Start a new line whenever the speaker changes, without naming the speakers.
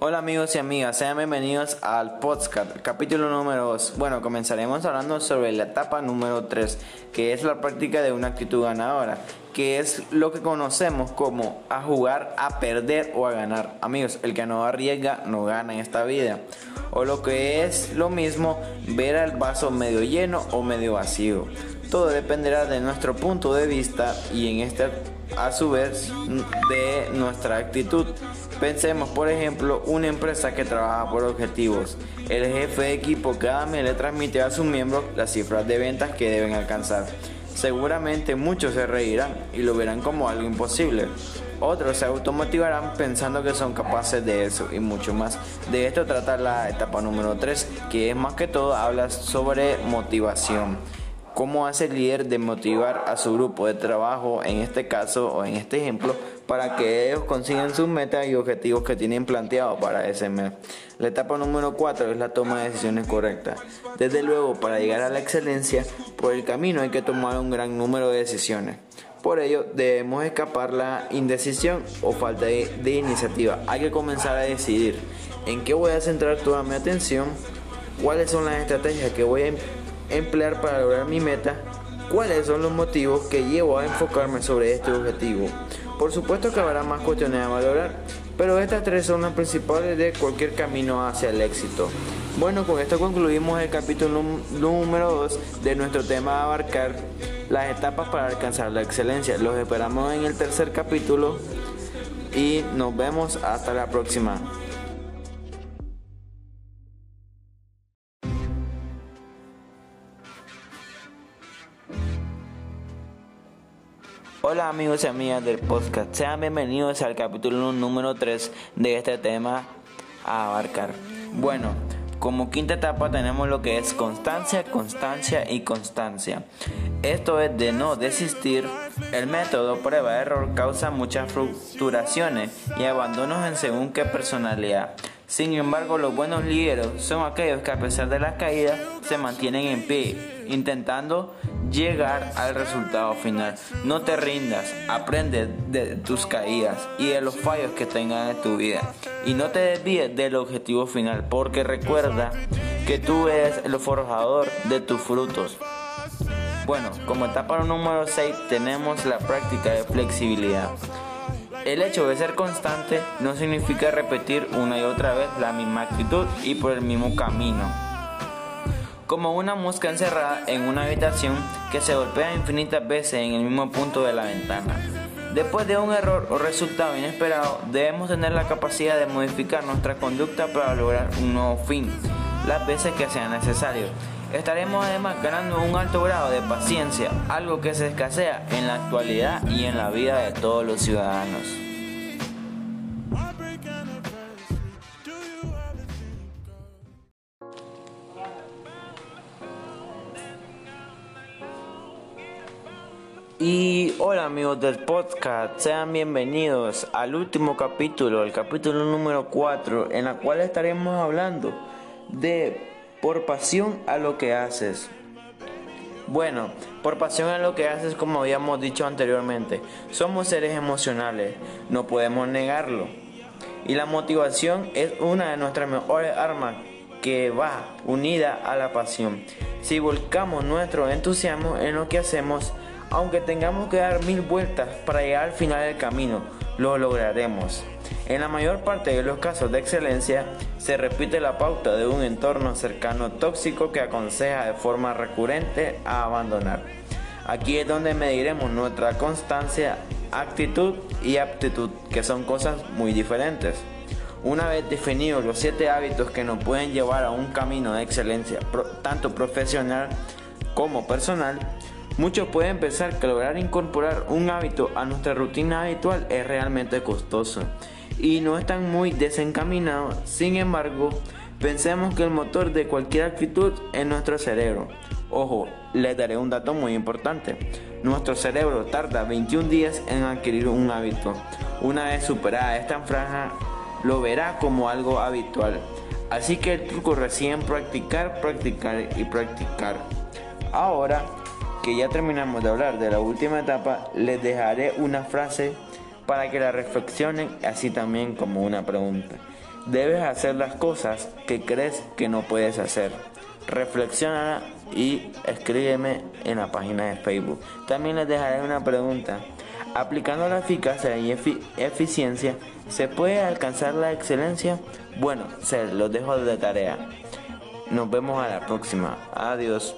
Hola amigos y amigas, sean bienvenidos al podcast, capítulo número 2. Bueno, comenzaremos hablando sobre la etapa número 3, que es la práctica de una actitud ganadora, que es lo que conocemos como a jugar, a perder o a ganar. Amigos, el que no arriesga no gana en esta vida. O lo que es lo mismo, ver al vaso medio lleno o medio vacío. Todo dependerá de nuestro punto de vista y en este a su vez de nuestra actitud. Pensemos, por ejemplo, una empresa que trabaja por objetivos. El jefe de equipo cada mes le transmite a sus miembros las cifras de ventas que deben alcanzar. Seguramente muchos se reirán y lo verán como algo imposible. Otros se automotivarán pensando que son capaces de eso y mucho más. De esto trata la etapa número 3, que es más que todo habla sobre motivación. ¿Cómo hace el líder de motivar a su grupo de trabajo, en este caso o en este ejemplo, para que ellos consigan sus metas y objetivos que tienen planteados para ese mes? La etapa número 4 es la toma de decisiones correctas. Desde luego, para llegar a la excelencia, por el camino hay que tomar un gran número de decisiones. Por ello, debemos escapar la indecisión o falta de, de iniciativa. Hay que comenzar a decidir en qué voy a centrar toda mi atención, cuáles son las estrategias que voy a emplear para lograr mi meta, cuáles son los motivos que llevo a enfocarme sobre este objetivo. Por supuesto que habrá más cuestiones a valorar, pero estas tres son las principales de cualquier camino hacia el éxito. Bueno, con esto concluimos el capítulo número 2 de nuestro tema abarcar las etapas para alcanzar la excelencia. Los esperamos en el tercer capítulo y nos vemos hasta la próxima. Hola amigos y amigas del podcast, sean bienvenidos al capítulo número 3 de este tema a abarcar. Bueno, como quinta etapa tenemos lo que es constancia, constancia y constancia. Esto es de no desistir. El método prueba-error causa muchas frustraciones y abandonos en según qué personalidad. Sin embargo, los buenos líderes son aquellos que a pesar de las caídas se mantienen en pie, intentando llegar al resultado final. No te rindas, aprende de tus caídas y de los fallos que tengas en tu vida. Y no te desvíes del objetivo final, porque recuerda que tú eres el forjador de tus frutos. Bueno, como etapa número 6 tenemos la práctica de flexibilidad. El hecho de ser constante no significa repetir una y otra vez la misma actitud y por el mismo camino. Como una mosca encerrada en una habitación que se golpea infinitas veces en el mismo punto de la ventana. Después de un error o resultado inesperado, debemos tener la capacidad de modificar nuestra conducta para lograr un nuevo fin, las veces que sea necesario. Estaremos además ganando un alto grado de paciencia, algo que se escasea en la actualidad y en la vida de todos los ciudadanos. Y hola amigos del podcast, sean bienvenidos al último capítulo, el capítulo número 4, en la cual estaremos hablando de por pasión a lo que haces. Bueno, por pasión a lo que haces, como habíamos dicho anteriormente, somos seres emocionales, no podemos negarlo. Y la motivación es una de nuestras mejores armas que va unida a la pasión. Si volcamos nuestro entusiasmo en lo que hacemos, aunque tengamos que dar mil vueltas para llegar al final del camino, lo lograremos. En la mayor parte de los casos de excelencia, se repite la pauta de un entorno cercano tóxico que aconseja de forma recurrente a abandonar. Aquí es donde mediremos nuestra constancia, actitud y aptitud, que son cosas muy diferentes. Una vez definidos los siete hábitos que nos pueden llevar a un camino de excelencia, tanto profesional como personal, Muchos pueden pensar que lograr incorporar un hábito a nuestra rutina habitual es realmente costoso y no están muy desencaminados. Sin embargo, pensemos que el motor de cualquier actitud es nuestro cerebro. Ojo, les daré un dato muy importante. Nuestro cerebro tarda 21 días en adquirir un hábito. Una vez superada esta franja, lo verá como algo habitual. Así que el truco reside en practicar, practicar y practicar. Ahora que ya terminamos de hablar de la última etapa, les dejaré una frase para que la reflexionen así también como una pregunta. Debes hacer las cosas que crees que no puedes hacer. Reflexiona y escríbeme en la página de Facebook. También les dejaré una pregunta. Aplicando la eficacia y eficiencia, ¿se puede alcanzar la excelencia? Bueno, se los dejo de tarea. Nos vemos a la próxima. Adiós.